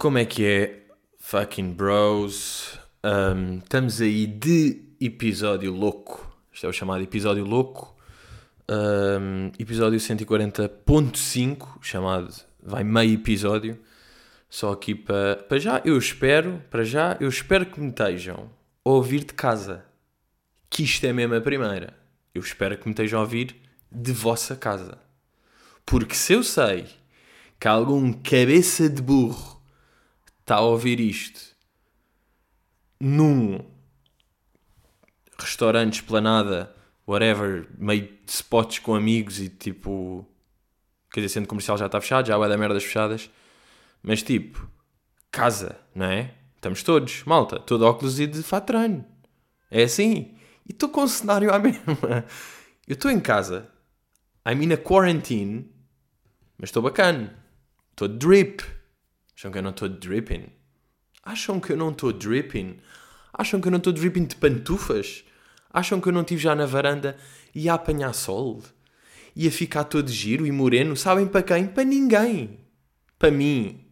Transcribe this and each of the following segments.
Como é que é, fucking bros? Um, estamos aí de episódio louco. Isto é o chamado episódio louco. Um, episódio 140.5, chamado vai meio episódio. Só aqui para, para já, eu espero, para já, eu espero que me estejam a ouvir de casa. Que isto é mesmo a primeira. Eu espero que me estejam a ouvir de vossa casa. Porque se eu sei que algum cabeça de burro está a ouvir isto num restaurante, esplanada, whatever, meio de spots com amigos e tipo. Quer dizer, centro comercial já está fechado, já há da merdas fechadas. Mas tipo, casa, não é? Estamos todos, malta, todo óculos e de fato treino. É assim. E estou com um cenário à mesma. Eu estou em casa, I'm in a quarantine, mas estou bacana. Estou drip. Acham que eu não estou dripping? Acham que eu não estou dripping? Acham que eu não estou dripping de pantufas? Acham que eu não estive já na varanda e a apanhar sol? E a ficar todo giro e moreno? Sabem para quem? Para ninguém. Para mim.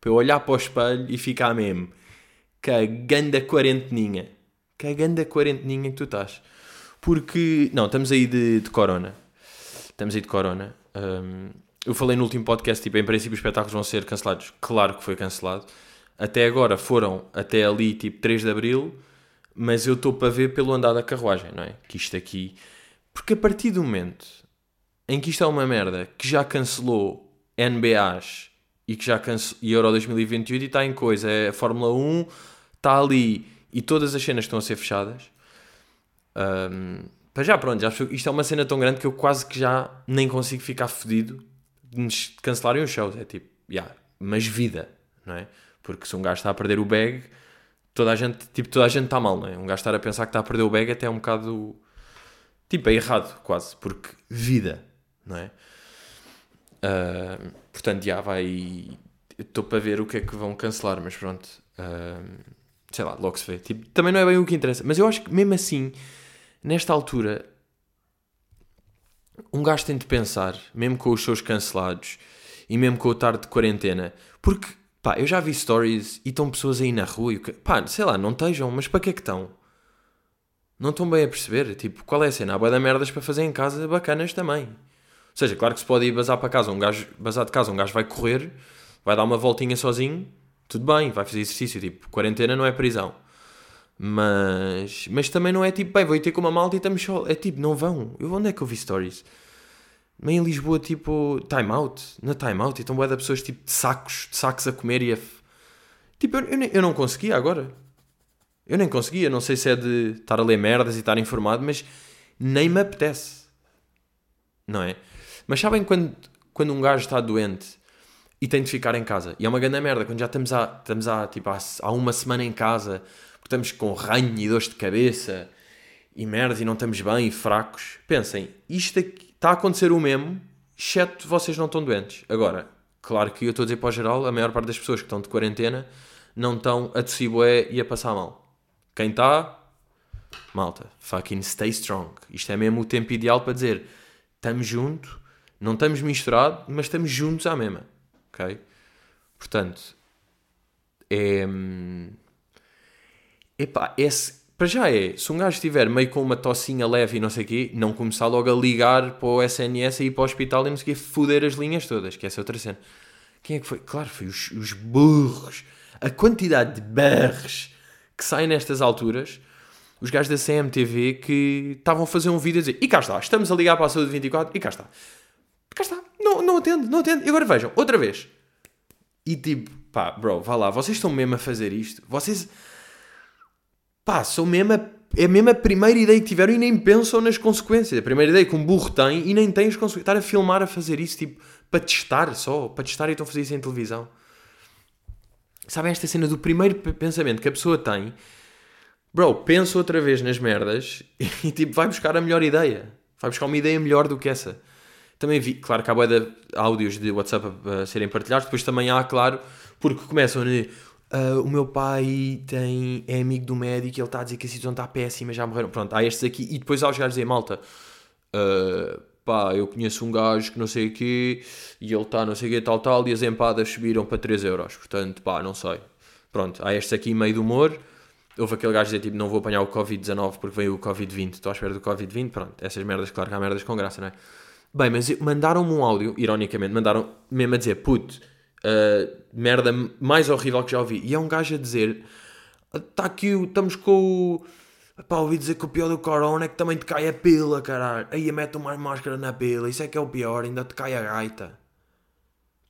Para eu olhar para o espelho e ficar mesmo. Que a quarenteninha. Que a quarenteninha que tu estás. Porque, não, estamos aí de, de corona. Estamos aí de corona. Um, eu falei no último podcast, tipo, em princípio os espetáculos vão ser cancelados. Claro que foi cancelado. Até agora foram até ali, tipo, 3 de Abril, mas eu estou para ver pelo andar da carruagem, não é? Que isto aqui... Porque a partir do momento em que isto é uma merda, que já cancelou NBAs e que já cancelou Euro 2028 e está em coisa, é a Fórmula 1, está ali e todas as cenas estão a ser fechadas. Um, para já, pronto, já, isto é uma cena tão grande que eu quase que já nem consigo ficar fedido de cancelarem os shows. É tipo, yeah, mas vida, não é? Porque se um gajo está a perder o bag, toda a gente, tipo, toda a gente está mal, não é? Um gajo estar a pensar que está a perder o bag até é um bocado, tipo, é errado quase, porque vida, não é? Uh, portanto, já vai, estou para ver o que é que vão cancelar, mas pronto, uh, sei lá, logo se vê. Tipo, também não é bem o que interessa, mas eu acho que mesmo assim, nesta altura, um gajo tem de pensar, mesmo com os shows cancelados e mesmo com o tarde de quarentena, porque pá, eu já vi stories e estão pessoas aí na rua e pá, sei lá, não estejam, mas para que é que estão? Não estão bem a perceber, tipo, qual é a cena? Há boia de merdas para fazer em casa bacanas também. Ou seja, claro que se pode ir bazar para casa, um gajo, bazar de casa, um gajo vai correr, vai dar uma voltinha sozinho, tudo bem, vai fazer exercício, tipo, quarentena não é prisão. Mas, mas também não é tipo, bem, vou ter com uma malta e estamos só. É tipo, não vão. Eu, onde é que eu vi stories? Meio em Lisboa, tipo, time out. Na time out. Então, boa da pessoas, tipo, de sacos, de sacos a comer e a. Tipo, eu, eu, eu não conseguia agora. Eu nem conseguia. Não sei se é de estar a ler merdas e estar informado, mas nem me apetece. Não é? Mas sabem quando, quando um gajo está doente e tem de ficar em casa? E é uma grande merda. Quando já estamos há, estamos há, tipo, há, há uma semana em casa estamos com ranho e dores de cabeça e merda e não estamos bem e fracos. Pensem, isto aqui, está a acontecer o mesmo, exceto vocês não estão doentes. Agora, claro que eu estou a dizer para o geral, a maior parte das pessoas que estão de quarentena não estão a tossir e a passar mal. Quem está, malta, fucking stay strong. Isto é mesmo o tempo ideal para dizer, estamos juntos, não estamos misturados, mas estamos juntos à mesma. Ok? Portanto, é hum, Epá, esse, para já é, se um gajo estiver meio com uma tossinha leve e não sei o quê, não começar logo a ligar para o SNS e ir para o hospital e não sei o quê, foder as linhas todas, que essa é outra cena. Quem é que foi? Claro, foi os, os burros. A quantidade de berros que saem nestas alturas, os gajos da CMTV que estavam a fazer um vídeo a dizer e cá está, estamos a ligar para a saúde 24 e cá está. Cá está. Não, não atende, não atende. E agora vejam, outra vez. E tipo, pá, bro, vá lá, vocês estão mesmo a fazer isto? Vocês pá, são mesmo a, é mesmo a primeira ideia que tiveram e nem pensam nas consequências. A primeira ideia que um burro tem e nem tem as consequências. Estar a filmar a fazer isso, tipo, para testar só, para testar e estão a fazer isso em televisão. Sabem esta cena do primeiro pensamento que a pessoa tem? Bro, pensa outra vez nas merdas e, tipo, vai buscar a melhor ideia. Vai buscar uma ideia melhor do que essa. Também vi, claro que há áudios de WhatsApp a serem partilhados, depois também há, claro, porque começam a Uh, o meu pai tem, é amigo do médico e ele está a dizer que a situação está péssima, já morreram. Pronto, há estes aqui. E depois há os gajos dizer, malta, uh, pá, eu conheço um gajo que não sei o quê, e ele está não sei o quê, tal, tal, e as empadas subiram para 3 euros. Portanto, pá, não sei. Pronto, há este aqui meio de humor. Houve aquele gajo dizer tipo, não vou apanhar o Covid-19 porque veio o Covid-20. Estou à espera do Covid-20. Pronto, essas merdas, claro que há merdas com graça, não é? Bem, mas mandaram-me um áudio, ironicamente, mandaram mesmo a dizer, puto, uh, merda mais horrível que já ouvi. E é um gajo a dizer, está aqui, estamos com o... Pá, ouvi dizer que o pior do corona é que também te cai a pila, caralho. Aí mete uma máscara na pila, isso é que é o pior, ainda te cai a gaita.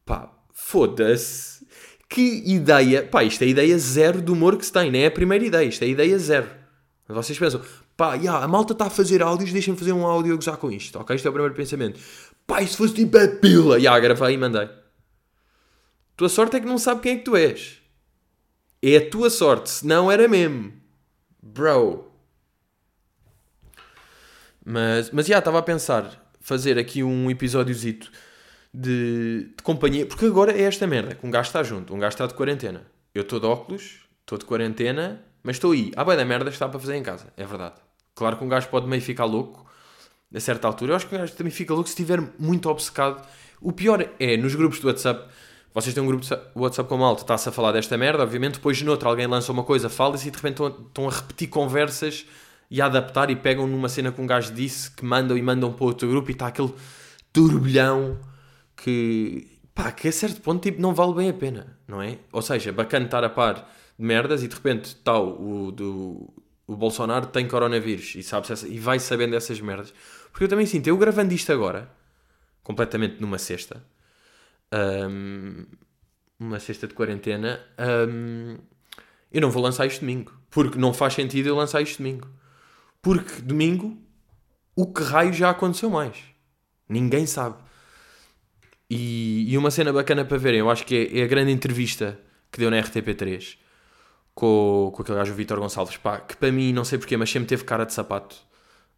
Pá, foda-se. Que ideia. Pá, isto é ideia zero do humor que se tem, não é a primeira ideia, isto é ideia zero. Vocês pensam, pá, yeah, a malta está a fazer áudios, deixem-me fazer um áudio a gozar com isto, ok? Este é o primeiro pensamento. Pá, se fosse tipo a pila, já, yeah, gravei e mandei. Tua sorte é que não sabe quem é que tu és. É a tua sorte, se não era mesmo. Bro. Mas, mas já, estava a pensar fazer aqui um episódiozito de, de, companhia. Porque agora é esta merda, que um gajo está junto, um gajo está de quarentena. Eu estou de óculos, estou de quarentena, mas estou aí. Há bem da merda está para fazer em casa, é verdade. Claro que um gajo pode meio ficar louco a certa altura. Eu acho que um gajo também fica louco se estiver muito obcecado. O pior é, nos grupos do WhatsApp, vocês têm um grupo de WhatsApp com malta, está-se a falar desta merda, obviamente, depois no outro alguém lança uma coisa, fala-se e de repente estão a repetir conversas e a adaptar e pegam numa cena que um gajo disse, que mandam e mandam para outro grupo e está aquele turbilhão que, pá, que a certo ponto tipo, não vale bem a pena, não é? Ou seja, bacana estar a par de merdas e de repente tal, o, do, o Bolsonaro tem coronavírus e, sabe essa, e vai sabendo dessas merdas. Porque eu também sinto, eu gravando isto agora, completamente numa sexta, um, uma sexta de quarentena, um, eu não vou lançar isto domingo. Porque não faz sentido eu lançar isto domingo. Porque domingo, o que raio já aconteceu mais? Ninguém sabe. E, e, uma cena bacana para verem, eu acho que é, é, a grande entrevista que deu na RTP3 com, com aquele gajo Vitor Gonçalves, pá, que para mim, não sei porquê, mas sempre teve cara de sapato.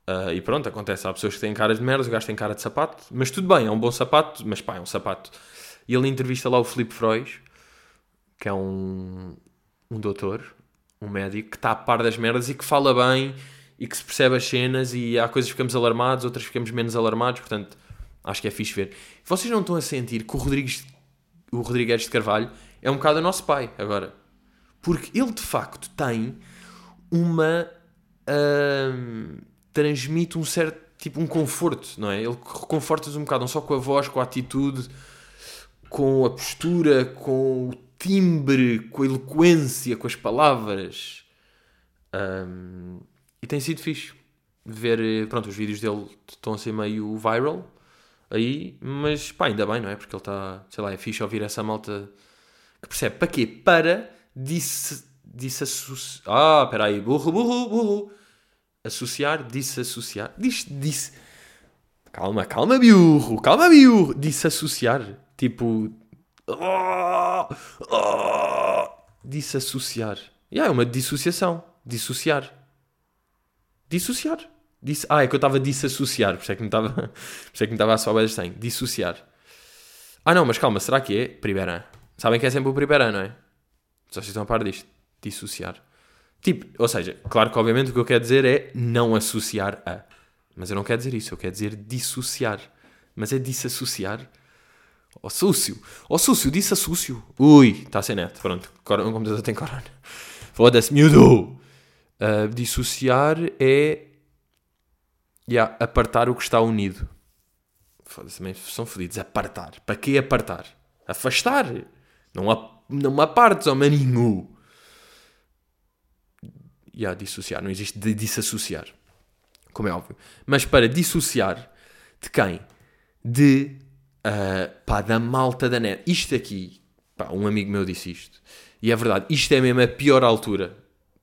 Uh, e pronto, acontece, há pessoas que têm caras de merda, o gajo tem cara de sapato, mas tudo bem, é um bom sapato, mas pá, é um sapato. E ele entrevista lá o Filipe Freud, que é um, um doutor, um médico, que está a par das merdas e que fala bem e que se percebe as cenas e há coisas que ficamos alarmados, outras ficamos menos alarmados, portanto Acho que é fixe ver. Vocês não estão a sentir que o Rodrigues, o Rodrigues de Carvalho é um bocado o nosso pai agora. Porque ele de facto tem uma. Uh, transmite um certo. tipo um conforto, não é? Ele reconforta-nos um bocado, não só com a voz, com a atitude, com a postura, com o timbre, com a eloquência, com as palavras. Um, e tem sido fixe ver. Pronto, os vídeos dele estão a ser meio viral aí, mas pá, ainda bem, não é? Porque ele está, sei lá, é fixe ouvir essa malta que percebe. Para quê? Para disse, disse associar. Ah, espera aí, burro, burro, burro. Associar, disse associar. Disse. Calma, calma, burro, calma. Disse associar. Tipo. Oh, oh, disse associar. Yeah, é uma dissociação. Dissociar. Dissociar. Disse, ah, é que eu estava a disassociar, por isso é que me estava, é a soar bem Dissociar. Ah não, mas calma, será que é primeiro Sabem que é sempre o primeiro não é? Só vocês estão a par disto. Dissociar. Tipo, ou seja, claro que obviamente o que eu quero dizer é não associar a. Mas eu não quero dizer isso, eu quero dizer dissociar. Mas é disassociar. Ó oh, súcio. Ó oh, súcio, dissassocio. Ui, está sem net. Pronto, o computador tem corona. Foda-se, miúdo. Uh, dissociar é yeah, apartar o que está unido. Foda-se, também são fodidos. Apartar. Para que apartar? Afastar. Não, a, não apartes, ó maninho. Yeah, dissociar. Não existe de disassociar. Como é óbvio. Mas para dissociar de quem? De. Uh, pá, da malta da net. Isto aqui. Pá, um amigo meu disse isto. E é verdade. Isto é mesmo a pior altura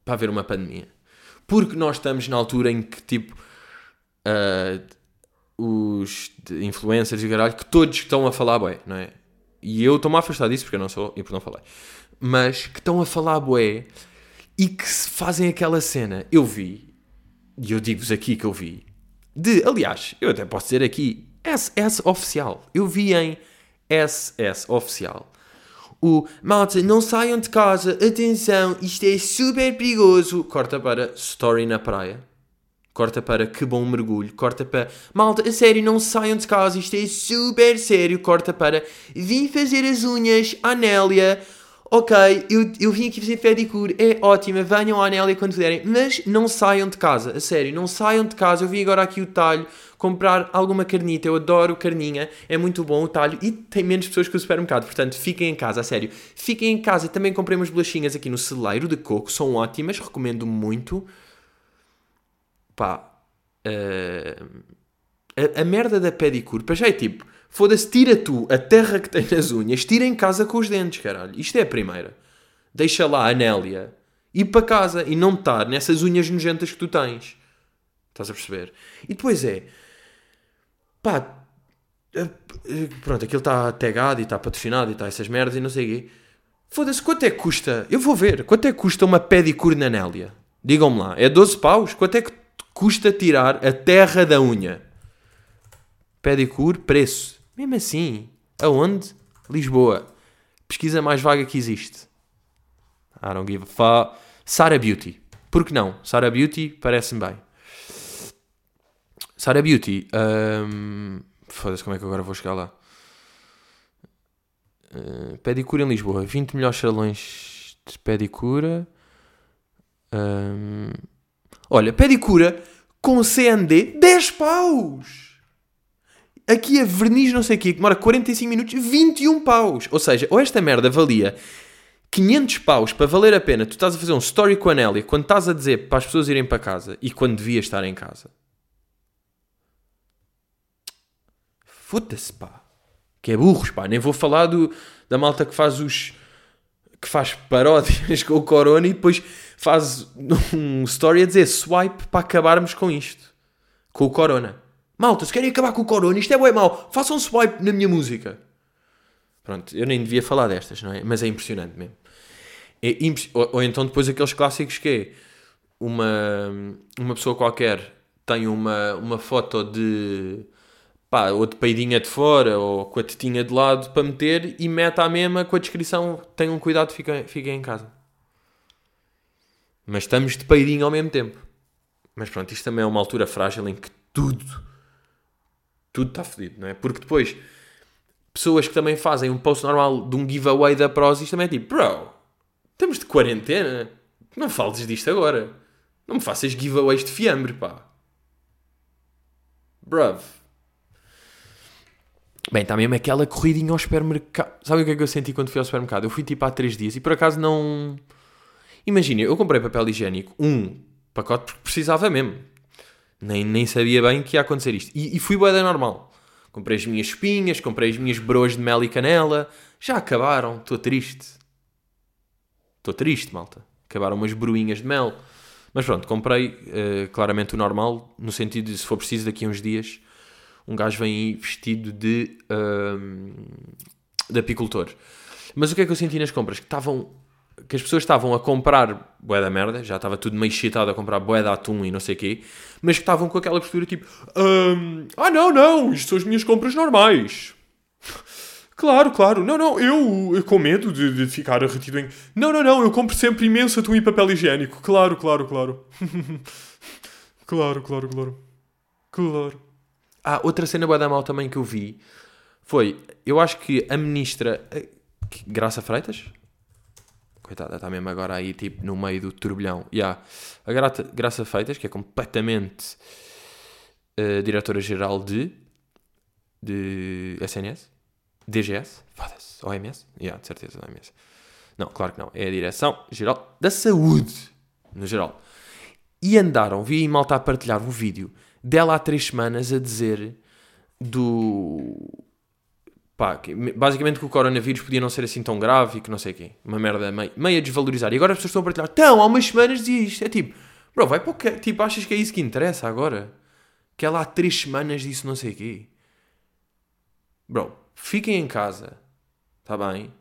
para haver uma pandemia. Porque nós estamos na altura em que, tipo, uh, os influencers e caralho, que todos estão a falar bué, não é? E eu estou-me a afastar disso porque eu não sou e porque não falei. Mas que estão a falar bué e que fazem aquela cena. Eu vi, e eu digo-vos aqui que eu vi, de, aliás, eu até posso dizer aqui, SS oficial. Eu vi em SS oficial. O malta, não saiam de casa, atenção, isto é super perigoso. Corta para Story na praia. Corta para que bom mergulho, corta para malta, a sério, não saiam de casa, isto é super sério, corta para vim fazer as unhas à Nélia, ok, eu, eu vim aqui fazer pedicure, é ótima, venham à Nélia quando puderem, mas não saiam de casa, a sério, não saiam de casa, eu vim agora aqui o talho, comprar alguma carnita, eu adoro carninha, é muito bom o talho e tem menos pessoas que o supermercado, portanto fiquem em casa, a sério, fiquem em casa, também comprei umas bolachinhas aqui no celeiro de coco, são ótimas, recomendo muito, pá, uh, a, a, merda da pedicure, para já é tipo, foda-se, tira tu a terra que tem nas unhas, tira em casa com os dentes, caralho. Isto é a primeira. Deixa lá a Nélia ir para casa e não estar nessas unhas nojentas que tu tens. Estás a perceber? E depois é, pá, eh, pronto, aquilo está tagado e está patrocinado e está essas merdas e não sei o quê. Foda-se, quanto é que custa? Eu vou ver, quanto é que custa uma pedicure na Nélia? Digam-me lá, é 12 paus? Quanto é que custa tirar a terra da unha. Pedicure, preço. Mesmo assim, aonde? Lisboa. Pesquisa mais vaga que existe. I don't give a fuck. Sara Beauty. Por que não? Sara Beauty parece-me bem. Sara Beauty. Um... Foda-se, como é que agora vou chegar lá? Uh, pedicura em Lisboa. 20 melhores salões de pedicura. Um... Olha, pedicura com CND, 10 paus! Aqui a verniz não sei o quê, que demora 45 minutos, 21 paus! Ou seja, ou esta merda valia 500 paus para valer a pena, tu estás a fazer um story com a Nélia quando estás a dizer para as pessoas irem para casa e quando devia estar em casa. Foda-se, pá. Que é burros, pá. Nem vou falar do, da malta que faz os que faz paródias com o Corona e depois faz um story a dizer swipe para acabarmos com isto. Com o Corona. Malta, se querem acabar com o Corona, isto é bem mau. Façam um swipe na minha música. Pronto, eu nem devia falar destas, não é? Mas é impressionante mesmo. É impress... ou, ou, então depois aqueles clássicos que é uma, uma pessoa qualquer tem uma, uma foto de pá, ou de peidinha de fora ou com a tetinha de lado para meter e mete à mesma com a descrição tenham cuidado, fiquem, fiquem em casa. Mas estamos de peidinho ao mesmo tempo. Mas pronto, isto também é uma altura frágil em que tudo, tudo está fodido, não é? Porque depois, pessoas que também fazem um post normal de um giveaway da Prozis também é tipo, bro, estamos de quarentena, não fales disto agora. Não me faças giveaways de fiambre, pá. Bruv. Bem, está mesmo aquela corridinha ao supermercado. Sabe o que é que eu senti quando fui ao supermercado? Eu fui tipo há 3 dias e por acaso não. Imagina, eu comprei papel higiênico, um pacote porque precisava mesmo. Nem, nem sabia bem que ia acontecer isto. E, e fui boeda normal. Comprei as minhas espinhas, comprei as minhas broas de mel e canela. Já acabaram, estou triste. Estou triste, malta. Acabaram umas broinhas de mel. Mas pronto, comprei uh, claramente o normal, no sentido de se for preciso daqui a uns dias um gajo vem vestido de, uh, de apicultor. Mas o que é que eu senti nas compras? Que estavam que as pessoas estavam a comprar bué da merda, já estava tudo meio excitado a comprar bué de atum e não sei o quê, mas que estavam com aquela postura tipo um, ah não, não, isto são as minhas compras normais. Claro, claro, não, não, eu, eu com medo de, de ficar retido em... Não, não, não, eu compro sempre imenso atum e papel higiênico. Claro, claro, claro. claro, claro, claro. Claro. Ah, outra cena boa da mal também que eu vi foi, eu acho que a ministra eh, Graça Freitas, coitada, está mesmo agora aí tipo no meio do turbilhão. Yeah. A Grata, Graça Freitas, que é completamente uh, diretora-geral de, de SNS, DGS, foda-se, OMS, yeah, de certeza, OMS. Não, claro que não, é a Direção-Geral da Saúde, no geral. E andaram, vi malta a partilhar um vídeo dela há três semanas a dizer do. Pá, que, basicamente que o coronavírus podia não ser assim tão grave e que não sei quê. Uma merda meio, meio a desvalorizar. E agora as pessoas estão a partilhar. Então, há umas semanas dizia isto. É tipo, bro, vai para o que. Tipo, achas que é isso que interessa agora? Que ela há três semanas disse não sei quê. Bro, fiquem em casa. Está bem?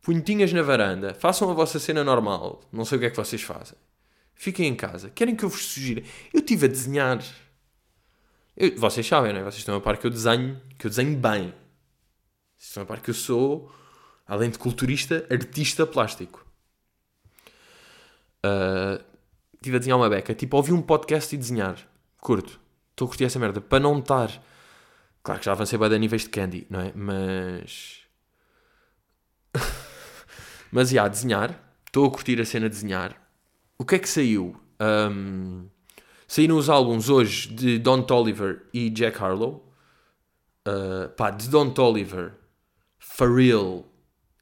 Punhetinhas na varanda. Façam a vossa cena normal. Não sei o que é que vocês fazem. Fiquem em casa. Querem que eu vos sugira? Eu estive a desenhar eu, vocês sabem, não é? Vocês estão a par que eu desenho, que eu desenho bem. Vocês estão a par que eu sou, além de culturista, artista plástico. Uh, estive a desenhar uma beca. Tipo, ouvi um podcast e desenhar. Curto. Estou a curtir essa merda. Para não estar. Claro que já avancei bem a níveis de candy, não é? Mas. Mas, já, desenhar. Estou a curtir a cena de desenhar. O que é que saiu? Um, saíram os álbuns hoje de Don Toliver e Jack Harlow. Uh, pá, de Don Toliver, for real,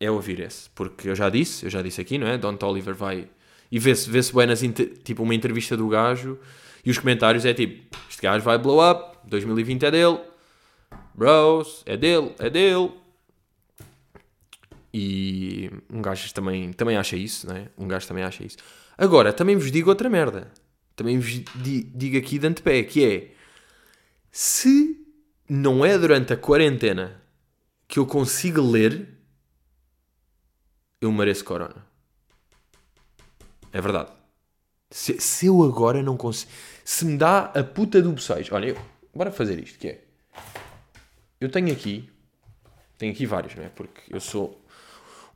é ouvir esse. Porque eu já disse, eu já disse aqui, não é? Don Toliver vai... E vê-se vê, -se, bem nas... Tipo, uma entrevista do gajo e os comentários é tipo, este gajo vai blow up, 2020 é dele, bros, é dele, é dele. E um gajo também, também acha isso, não é? Um gajo também acha isso. Agora, também vos digo outra merda. Também vos digo aqui de antepé, que é... Se não é durante a quarentena que eu consigo ler, eu mereço corona. É verdade. Se, se eu agora não consigo... Se me dá a puta do bocejo... Olha, eu, bora fazer isto, que é... Eu tenho aqui... Tenho aqui vários, não é? Porque eu sou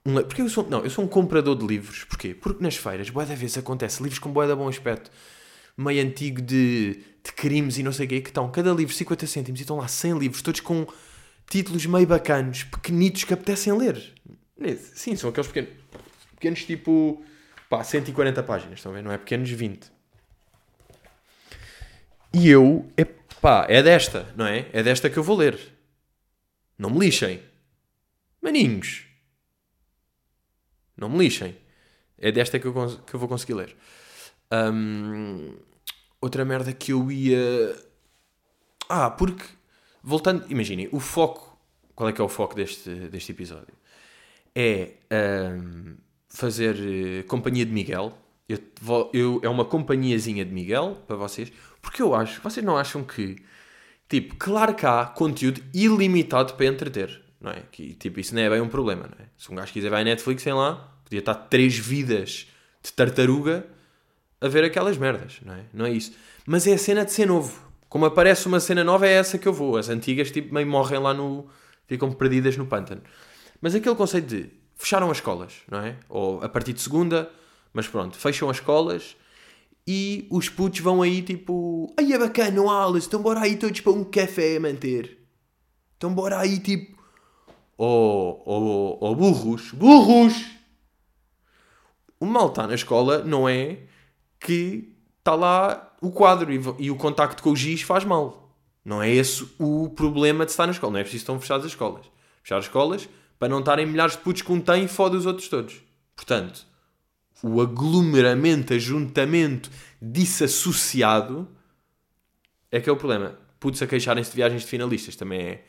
um, porque eu sou, não, eu sou um comprador de livros. Porquê? Porque nas feiras, boa da vez acontece, livros com boa da bom aspecto, meio antigo de, de crimes e não sei o quê, que estão cada livro 50 cêntimos e estão lá 100 livros, todos com títulos meio bacanos, pequenitos que apetecem ler. Sim, são aqueles pequenos, pequenos tipo, pá, 140 páginas, estão a ver? Não é pequenos 20. E eu, é, pá, é desta, não é? É desta que eu vou ler. Não me lixem. Maninhos. Não me lixem. É desta que eu, que eu vou conseguir ler. Um, outra merda que eu ia. Ah, porque. Voltando. Imaginem, o foco. Qual é que é o foco deste, deste episódio? É um, fazer uh, companhia de Miguel. Eu, eu, é uma companhiazinha de Miguel para vocês. Porque eu acho. Vocês não acham que. Tipo, claro que há conteúdo ilimitado para entreter não é? Que, tipo, isso não é bem um problema, não é? Se um gajo quiser vai à Netflix, sem lá, podia estar três vidas de tartaruga a ver aquelas merdas, não é? Não é isso. Mas é a cena de ser novo. Como aparece uma cena nova, é essa que eu vou. As antigas, tipo, meio morrem lá no... ficam perdidas no pântano. Mas aquele conceito de fecharam as escolas, não é? Ou a partir de segunda, mas pronto, fecham as escolas e os putos vão aí tipo, ai é bacana, não há aulas, então bora aí todos para um café a manter. Então bora aí tipo, ou, ou, ou burros. Burros! O mal está na escola não é que está lá o quadro e, e, o contacto com o giz faz mal. Não é esse o problema de estar na escola. Não é preciso estão fechadas as escolas. Fechar as escolas para não estarem milhares de putos que um tem e fode os outros todos. Portanto, o aglomeramento, ajuntamento disso associado é que é o problema. Putos a queixarem-se de viagens de finalistas também é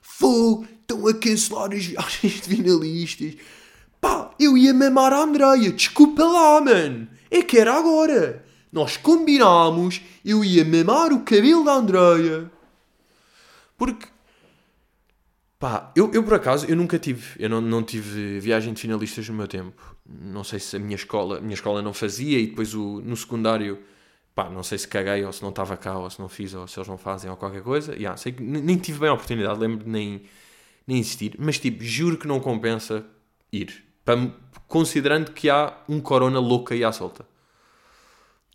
Fogo, estão a cancelar as viagens de finalistas. Pá, eu ia mamar a Andreia, desculpa lá, mano. É que era agora. Nós combinámos, eu ia mamar o cabelo da Andreia. Porque, pá, eu, eu por acaso, eu nunca tive, eu não, não tive viagem de finalistas no meu tempo. Não sei se a minha escola, a minha escola não fazia e depois o, no secundário pá, não sei se caguei ou se não estava cá ou se não fiz ou se eles não fazem ou qualquer coisa. Yeah, sei que nem tive bem a oportunidade, lembro de nem, nem insistir, mas tipo, juro que não compensa ir. Considerando que há um corona louco aí à solta.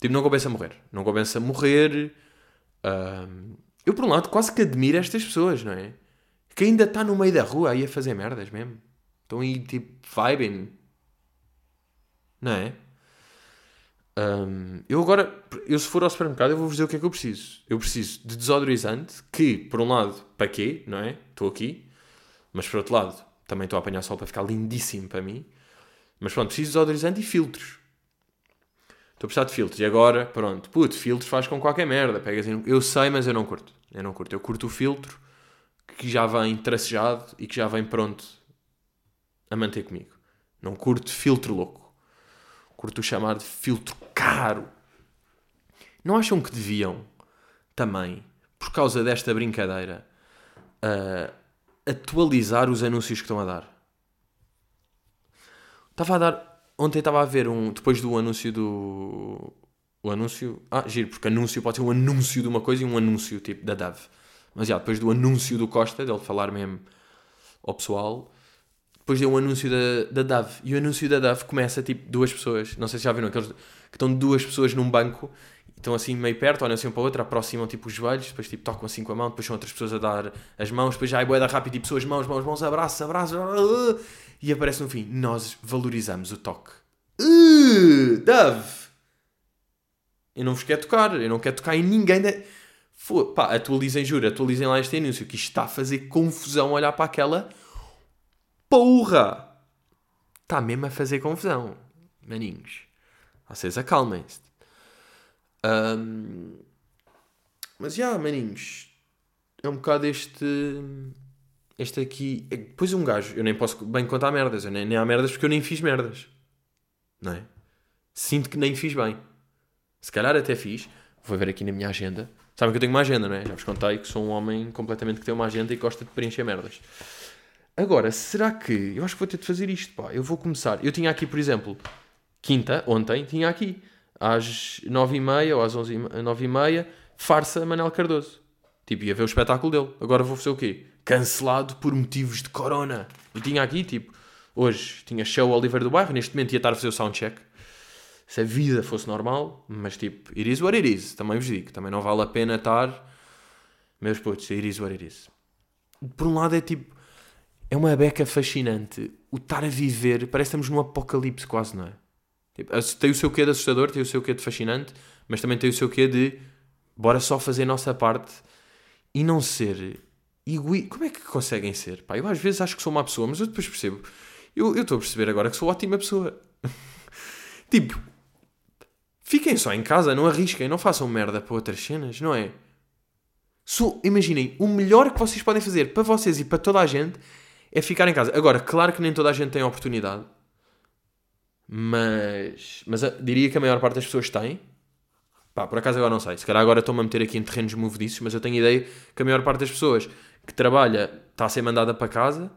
Tipo, não compensa morrer. Não compensa morrer. Eu, por um lado, quase que admiro estas pessoas, não é? Que ainda está no meio da rua aí a fazer merdas mesmo. Estão aí, tipo, vibing. Não é? Um, eu agora, eu se for ao supermercado, eu vou vos dizer o que é que eu preciso. Eu preciso de desodorizante, que, por um lado, para quê, não é? Estou aqui. Mas, por outro lado, também estou a apanhar sol para ficar lindíssimo para mim. Mas, pronto, preciso de desodorizante e filtros. Estou a precisar de filtros. E agora, pronto, puto, filtros faz com qualquer merda. Pegas em... Eu sei, mas eu não curto. Eu não curto. Eu curto o filtro que já vem tracejado e que já vem pronto a manter comigo. Não curto filtro louco curto chamar de filtro caro. Não acham que deviam também, por causa desta brincadeira, uh, atualizar os anúncios que estão a dar? Estava a dar. Ontem estava a ver um. Depois do anúncio do. O anúncio. Ah, giro, porque anúncio pode ser um anúncio de uma coisa e um anúncio tipo da Dove. Mas já, depois do anúncio do Costa, dele falar mesmo ao pessoal, depois deu um anúncio da, da DAV. E o anúncio da DAV começa tipo duas pessoas. Não sei se já viram aqueles que estão duas pessoas num banco estão assim meio perto, olham assim um para o outro, aproximam tipo os joelhos, depois tipo tocam assim com a mão, depois são outras pessoas a dar as mãos, depois já é boeda rápido e pessoas, mãos, mãos, mãos, abraços, abraços, e aparece no fim. Nós valorizamos o toque. Uh, Dove! Eu não vos quero tocar, eu não quero tocar em ninguém. De... Pá, atualizem, juro, atualizem lá este anúncio que isto está a fazer confusão olhar para aquela porra. Está mesmo a fazer confusão, maninhos. Vocês acalmem-se. Um, mas já, yeah, maninhos, é um bocado este. Este aqui. É, depois um gajo, eu nem posso bem contar merdas, eu nem, nem há merdas porque eu nem fiz merdas. Não é? Sinto que nem fiz bem. Se calhar até fiz. Vou ver aqui na minha agenda. Sabem que eu tenho uma agenda, não é? Já vos contei que sou um homem completamente que tem uma agenda e gosta de preencher merdas. Agora, será que. Eu acho que vou ter de fazer isto, pá. Eu vou começar. Eu tinha aqui, por exemplo, quinta, ontem, tinha aqui às 9h30 ou às 9h30, farsa Manel Cardoso. Tipo, ia ver o espetáculo dele. Agora vou fazer o quê? Cancelado por motivos de corona. E tinha aqui, tipo, hoje tinha show Oliver do Bairro, neste momento ia estar a fazer o soundcheck. Se a vida fosse normal, mas tipo, it is what it is. Também vos digo, também não vale a pena estar. Meus putos, it is what it is. Por um lado é tipo, é uma beca fascinante. O estar a viver, parece que estamos num apocalipse quase, não é? Tipo, tem o seu quê de assustador, tem o seu quê de fascinante, mas também tem o seu quê de bora só fazer a nossa parte e não ser egoísta. Como é que conseguem ser? Pá, eu às vezes acho que sou uma pessoa, mas eu depois percebo. Eu estou a perceber agora que sou ótima pessoa. tipo, fiquem só em casa, não arrisquem, não façam merda para outras cenas, não é? Imaginem, o melhor que vocês podem fazer para vocês e para toda a gente é ficar em casa. Agora, claro que nem toda a gente tem a oportunidade. Mas, mas diria que a maior parte das pessoas tem. Pá, por acaso agora não sei. Se calhar agora estou-me a meter aqui em terrenos movediços, mas eu tenho ideia que a maior parte das pessoas que trabalha está a ser mandada para casa,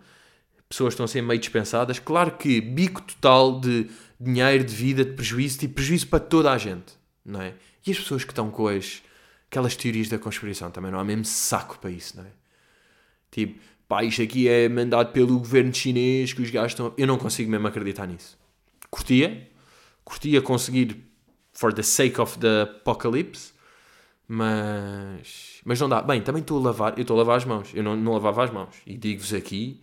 pessoas estão a ser meio dispensadas. Claro que bico total de dinheiro, de vida, de prejuízo, tipo prejuízo para toda a gente, não é? E as pessoas que estão com as, aquelas teorias da conspiração também não há mesmo saco para isso, não é? Tipo, pá, isto aqui é mandado pelo governo chinês que os gajos estão. Eu não consigo mesmo acreditar nisso curtia, curtia conseguir for the sake of the apocalypse, mas, mas não dá. Bem, também estou a lavar, eu estou a lavar as mãos, eu não, não lavava as mãos, e digo-vos aqui,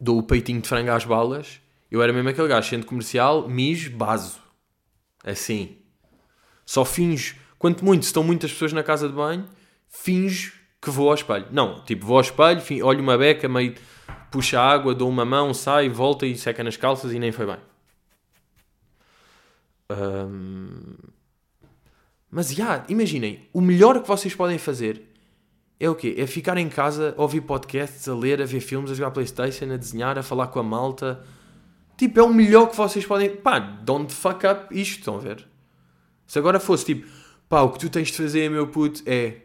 dou o peitinho de frango às balas, eu era mesmo aquele gajo, centro comercial, mijo, baso, assim, só finjo, quanto muito, se estão muitas pessoas na casa de banho, finjo que vou ao espelho. Não, tipo, vou ao espelho, olho uma beca meio puxa água, dou uma mão, sai, volta e seca nas calças e nem foi bem. Um... Mas já, yeah, imaginem, o melhor que vocês podem fazer é o quê? É ficar em casa, a ouvir podcasts, a ler, a ver filmes, a jogar Playstation, a desenhar, a falar com a malta. Tipo, é o melhor que vocês podem. Pá, don't fuck up isto, estão a ver? Se agora fosse tipo, pá, o que tu tens de fazer, meu puto, é.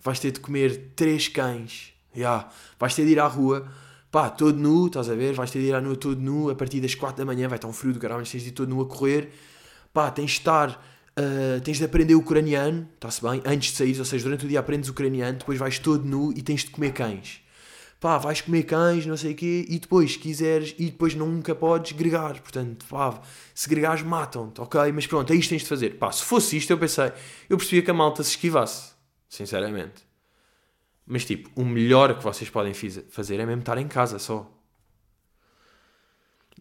Vais ter de comer três cães. Yeah. Vais ter de ir à rua pá, todo nu, estás a ver? Vais ter de ir à rua todo nu, a partir das 4 da manhã vai estar um frio do caralho, mas tens de ir todo nu a correr, pá, tens de estar, uh, tens de aprender ucraniano, está-se bem? Antes de sair, ou seja, durante o dia aprendes ucraniano, depois vais todo nu e tens de comer cães. Pá, vais comer cães, não sei o quê, e depois, se quiseres, e depois nunca podes gregar, portanto, pá, se gregares matam-te, ok? Mas pronto, é isto que tens de fazer. Pá, se fosse isto, eu pensei, eu percebia que a malta se esquivasse, sinceramente. Mas tipo, o melhor que vocês podem fazer é mesmo estar em casa só.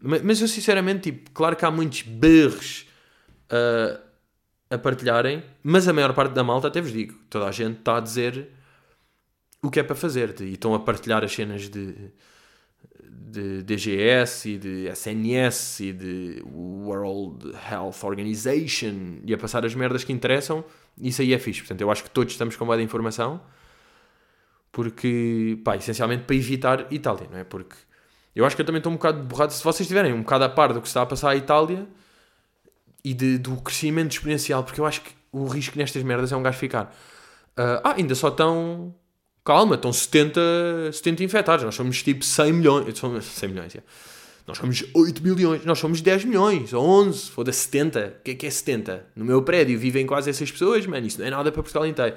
Mas eu sinceramente, tipo, claro que há muitos berros uh, a partilharem, mas a maior parte da malta, até vos digo, toda a gente está a dizer o que é para fazer e estão a partilhar as cenas de, de DGS e de SNS e de World Health Organization e a passar as merdas que interessam. Isso aí é fixe. Portanto, eu acho que todos estamos com boa informação porque, pá, essencialmente para evitar Itália, não é? Porque eu acho que eu também estou um bocado borrado. Se vocês estiverem um bocado a par do que está a passar à Itália e de, do crescimento exponencial, porque eu acho que o risco nestas merdas é um gajo ficar. Uh, ah, ainda só estão. Calma, estão 70, 70 infectados. Nós somos tipo 100 milhões. 100 milhões, é. Nós somos 8 milhões. Nós somos 10 milhões. Ou 11. Foda-se 70. O que é que é 70? No meu prédio vivem quase essas pessoas, mano. Isso não é nada para Portugal inteiro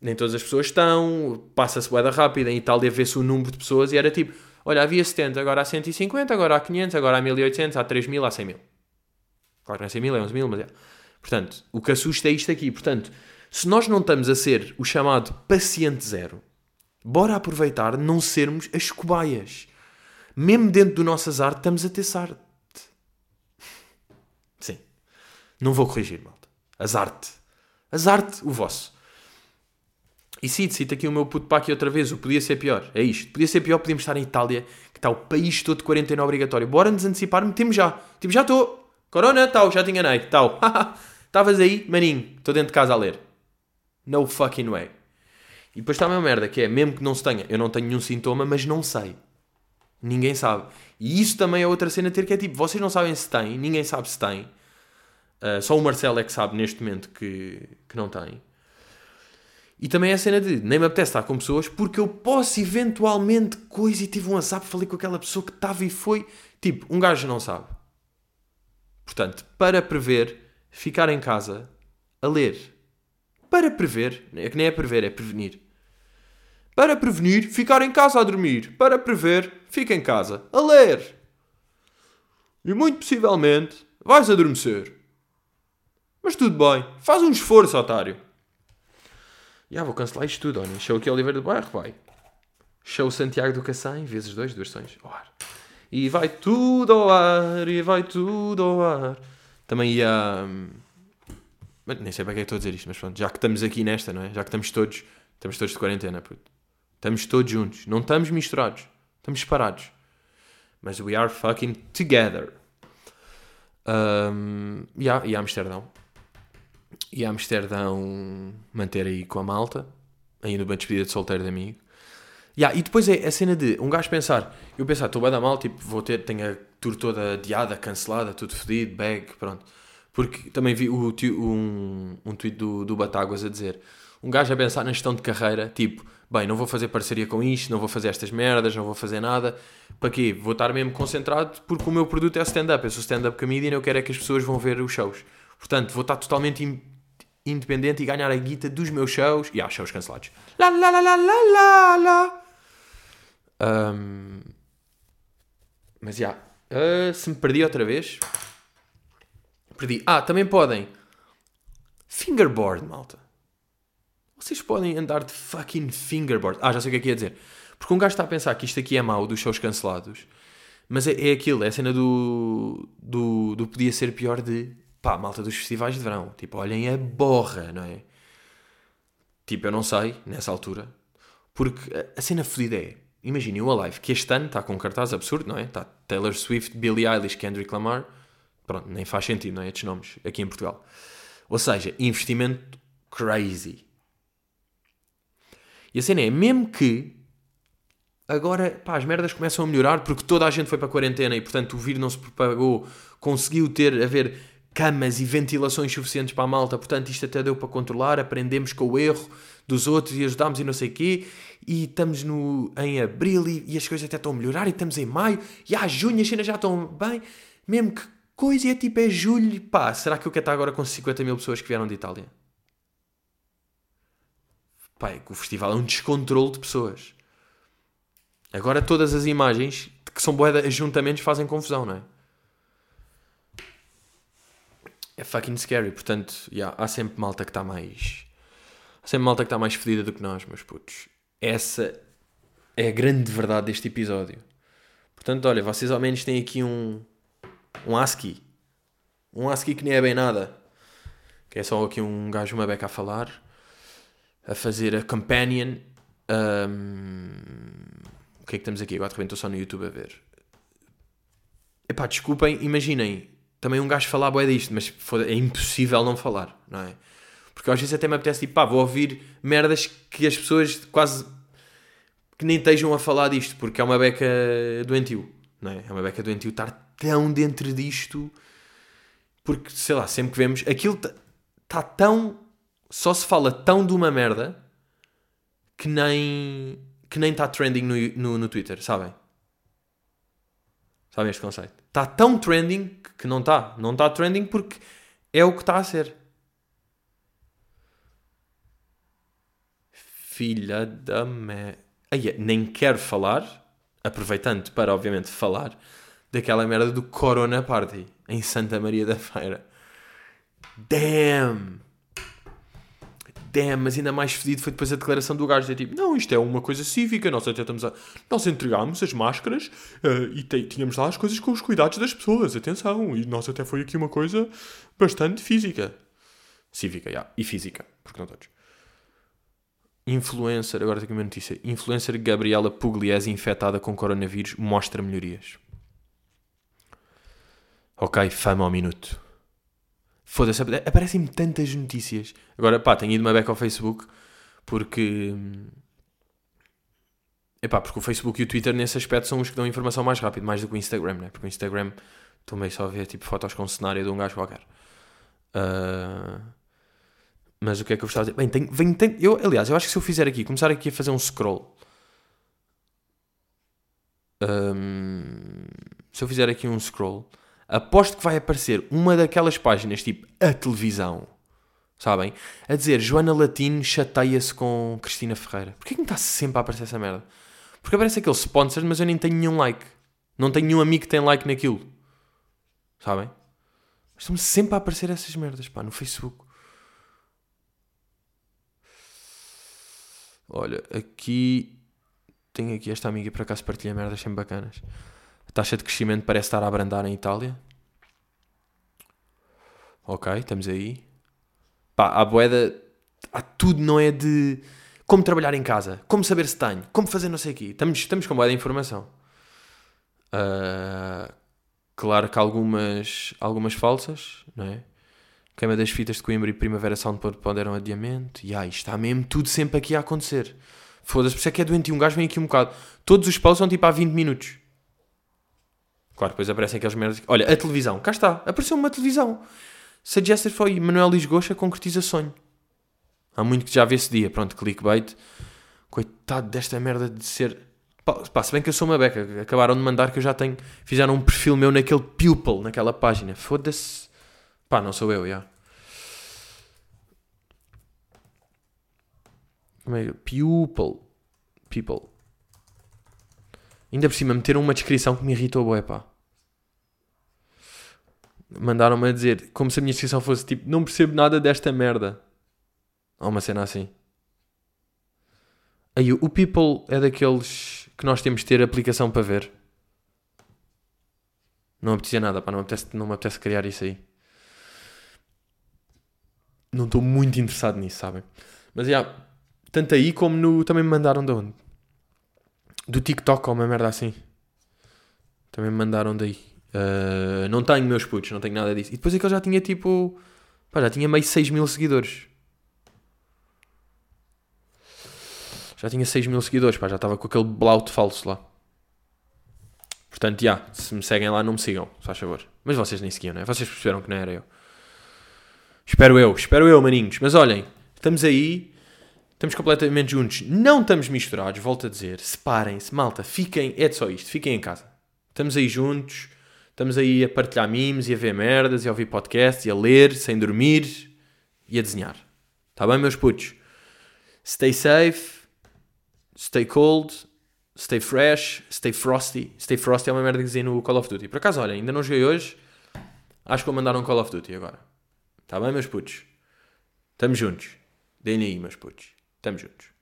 nem todas as pessoas estão, passa-se boeda rápida, em Itália vê-se o número de pessoas e era tipo, olha, havia 70, agora há 150, agora há 500, agora há 1800, há 3000, há 100 mil. Claro que não é 100 mil, é 11 mil, mas é. Portanto, o que assusta é isto aqui. Portanto, se nós não estamos a ser o chamado paciente zero, bora aproveitar não sermos as cobaias. Mesmo dentro do nosso azar, estamos a ter sorte. Sim. Não vou corrigir, malta. Azarte. Azarte o vosso. E cito, cito aqui o meu puto para aqui outra vez. O podia ser pior. É isto. Podia ser pior, podíamos estar em Itália, que está o país todo de quarentena obrigatório. Bora nos antecipar, metemos já. Tipo, já estou. Corona, tal, já te enganei. Tal. Estavas aí, maninho. Estou dentro de casa a ler. No fucking way. E depois está a minha merda, que é, mesmo que não se tenha, eu não tenho nenhum sintoma, mas não sei. Ninguém sabe. E isso também é outra cena a ter, que é tipo, vocês não sabem se tem, ninguém sabe se tem. Uh, só o Marcelo é que sabe neste momento que, que não tem. E também é a cena de nem me apetece estar com pessoas porque eu posso eventualmente coisa e tive um WhatsApp, falei com aquela pessoa que estava e foi. Tipo, um gajo não sabe. Portanto, para prever, ficar em casa a ler. Para prever, é que nem é prever, é prevenir. Para prevenir, ficar em casa a dormir. Para prever, fica em casa a ler. E muito possivelmente vais adormecer. Mas tudo bem, faz um esforço, otário. Já vou cancelar isto tudo, olha. Show aqui Oliveira do Bairro, vai. Show Santiago do Cacém, vezes dois, duas sessões, ao. E vai tudo ao ar, e vai tudo ao ar. Também ia... Hum, nem sei para que é que estou a dizer isto, mas pronto. Já que estamos aqui nesta, não é? Já que estamos todos... Estamos todos de quarentena, puto. Estamos todos juntos. Não estamos misturados. Estamos separados. Mas we are fucking together. Um, yeah, e Amsterdão e a Amsterdão manter aí com a malta, ainda uma despedida de solteiro de amigo. Yeah, e depois é a cena de um gajo pensar, eu pensar, estou bem da mal, tipo, vou ter, tenho a tour toda adiada, cancelada, tudo fedido, bag, pronto. Porque também vi o, um, um tweet do, do Batáguas a dizer, um gajo a pensar na gestão de carreira, tipo, bem, não vou fazer parceria com isto, não vou fazer estas merdas, não vou fazer nada, para quê? Vou estar mesmo concentrado porque o meu produto é stand-up, eu sou stand-up comedian eu quero é que as pessoas vão ver os shows. Portanto, vou estar totalmente independente e ganhar a guita dos meus shows. E há shows cancelados. Lá, lá, lá, lá, lá, lá, lá. Um, mas já. Yeah. Uh, se me perdi outra vez. Perdi. Ah, também podem. Fingerboard, malta. Vocês podem andar de fucking fingerboard. Ah, já sei o que é que ia dizer. Porque um gajo está a pensar que isto aqui é mau dos shows cancelados. Mas é, é aquilo, é a cena do, do, do podia ser pior de pá, malta dos festivais de verão, tipo, olhem a borra, não é? Tipo, eu não sei, nessa altura, porque a cena fodida é, imaginem o Alive, que este ano está com um cartaz absurdo, não é? Está Taylor Swift, Billie Eilish, Kendrick Lamar, pronto, nem faz sentido, não é? Estes nomes aqui em Portugal. Ou seja, investimento crazy. E a cena é, mesmo que agora pá, as merdas começam a melhorar porque toda a gente foi para a quarentena e portanto o vírus não se propagou, conseguiu ter, haver camas e ventilações suficientes para a malta, portanto isto até deu para controlar, aprendemos com o erro dos outros e ajudámos e não sei o quê, e estamos no, em abril e, e, as coisas até estão a melhorar, e estamos em maio, e a junho as cenas já estão bem, mesmo que coisa é tipo é julho, pá, será que eu quero estar agora com 50 mil pessoas que vieram de Itália? Pá, é que o festival é um descontrole de pessoas. Agora todas as imagens que são boas ajuntamentos fazem confusão, não é? É fucking scary. Portanto, yeah, há sempre malta que está mais. Há sempre malta que está mais fedida do que nós, meus putos. Essa é a grande verdade deste episódio. Portanto, olha, vocês ao menos têm aqui um. Um ASCII. Um ASCII que nem é bem nada. Que é só aqui um gajo, uma beca a falar. A fazer a companion. Um... O que é que estamos aqui? Agora de repente estou só no YouTube a ver. Epá, desculpem, imaginem também um gajo falar boé disto, mas é impossível não falar, não é? Porque às vezes até me apetece tipo, pá, vou ouvir merdas que as pessoas quase que nem estejam a falar disto, porque é uma beca doentio, não é? É uma beca doentio estar tão dentro disto, porque sei lá, sempre que vemos aquilo está tá tão. só se fala tão de uma merda que nem. que nem está trending no, no, no Twitter, sabem? Sabem este conceito? Está tão trending que não está. Não está trending porque é o que está a ser. Filha da me... nem quero falar, aproveitando para, obviamente, falar daquela merda do Corona Party em Santa Maria da Feira. Damn! Damn, mas ainda mais fedido foi depois a declaração do gajo. É tipo, não, isto é uma coisa cívica, nós até estamos a... Nós entregámos as máscaras uh, e te... tínhamos lá as coisas com os cuidados das pessoas, atenção. E nós até foi aqui uma coisa bastante física. Cívica. Yeah. E física, porque não todos. Influencer, agora tenho uma notícia. Influencer Gabriela Pugliese infectada com coronavírus mostra melhorias. Ok, fama ao minuto. Foda-se, aparecem-me tantas notícias. Agora, pá, tenho ido uma beca ao Facebook porque. Epá, porque o Facebook e o Twitter nesse aspecto são os que dão informação mais rápido, mais do que o Instagram, né? Porque o Instagram meio só a ver tipo fotos com cenário de um gajo qualquer. Uh... Mas o que é que eu gostava de dizer? Bem, tenho, venho, tenho, eu, aliás, eu acho que se eu fizer aqui, começar aqui a fazer um scroll. Um... Se eu fizer aqui um scroll aposto que vai aparecer uma daquelas páginas, tipo a televisão, sabem? A dizer Joana Latino chateia-se com Cristina Ferreira. Porquê que me está sempre a aparecer essa merda? Porque aparece aquele sponsor, mas eu nem tenho nenhum like. Não tenho nenhum amigo que tem like naquilo. Sabem? Estão-me sempre a aparecer essas merdas, pá, no Facebook. Olha, aqui. Tenho aqui esta amiga para cá se partilha merdas sempre bacanas. Taxa de crescimento parece estar a abrandar em Itália. Ok, estamos aí. Pá, a boeda. Há tudo, não é de. Como trabalhar em casa, como saber se tenho, como fazer não sei o quê. Estamos, estamos com boeda de informação. Uh, claro que algumas, algumas falsas, não é? Queima das fitas de Coimbra e Primavera Sound ponderam adiamento. E ai, está mesmo tudo sempre aqui a acontecer. Foda-se, por isso é que é doente. Um gajo vem aqui um bocado. Todos os paus são tipo há 20 minutos. Claro, depois aparecem aqueles merdas. Olha, a televisão, cá está, apareceu uma televisão. Suggested foi Manuel Lisgocha concretiza sonho. Há muito que já vê esse dia. Pronto, clickbait. Coitado desta merda de ser. Pá, se bem que eu sou uma beca, acabaram de mandar que eu já tenho. Fizeram um perfil meu naquele Pupil, naquela página. Foda-se. Pá, não sou eu, já. Como é que. Pupil. People. Ainda por cima, meteram uma descrição que me irritou, bué, pá. Mandaram-me a dizer, como se a minha descrição fosse tipo, não percebo nada desta merda. Ou uma cena assim. Aí, o People é daqueles que nós temos de ter aplicação para ver. Não apetecia nada, pá, não me apetece, não me apetece criar isso aí. Não estou muito interessado nisso, sabem? Mas, já, tanto aí como no... Também me mandaram de onde? do TikTok ou uma merda assim. Também me mandaram daí. Uh, não tenho meus putos, não tenho nada disso. E depois é que ele já tinha tipo. Pá, já tinha meio 6 mil seguidores. Já tinha 6 mil seguidores, pá, já estava com aquele blout falso lá. Portanto, já, se me seguem lá, não me sigam, se faz favor. Mas vocês nem seguiam, não é? Vocês perceberam que não era eu. Espero eu, espero eu, maninhos. Mas olhem, estamos aí. Estamos completamente juntos. Não estamos misturados, volto a dizer. Separem-se, malta. Fiquem, é só isto. Fiquem em casa. Estamos aí juntos. Estamos aí a partilhar memes e a ver merdas e a ouvir podcasts e a ler sem dormir e a desenhar. Está bem, meus putos? Stay safe. Stay cold. Stay fresh. Stay frosty. Stay frosty é uma merda que dizia no Call of Duty. Por acaso, olha, ainda não joguei hoje. Acho que vou mandar um Call of Duty agora. Está bem, meus putos? Estamos juntos. Deem aí, meus putos. Estamos juntos.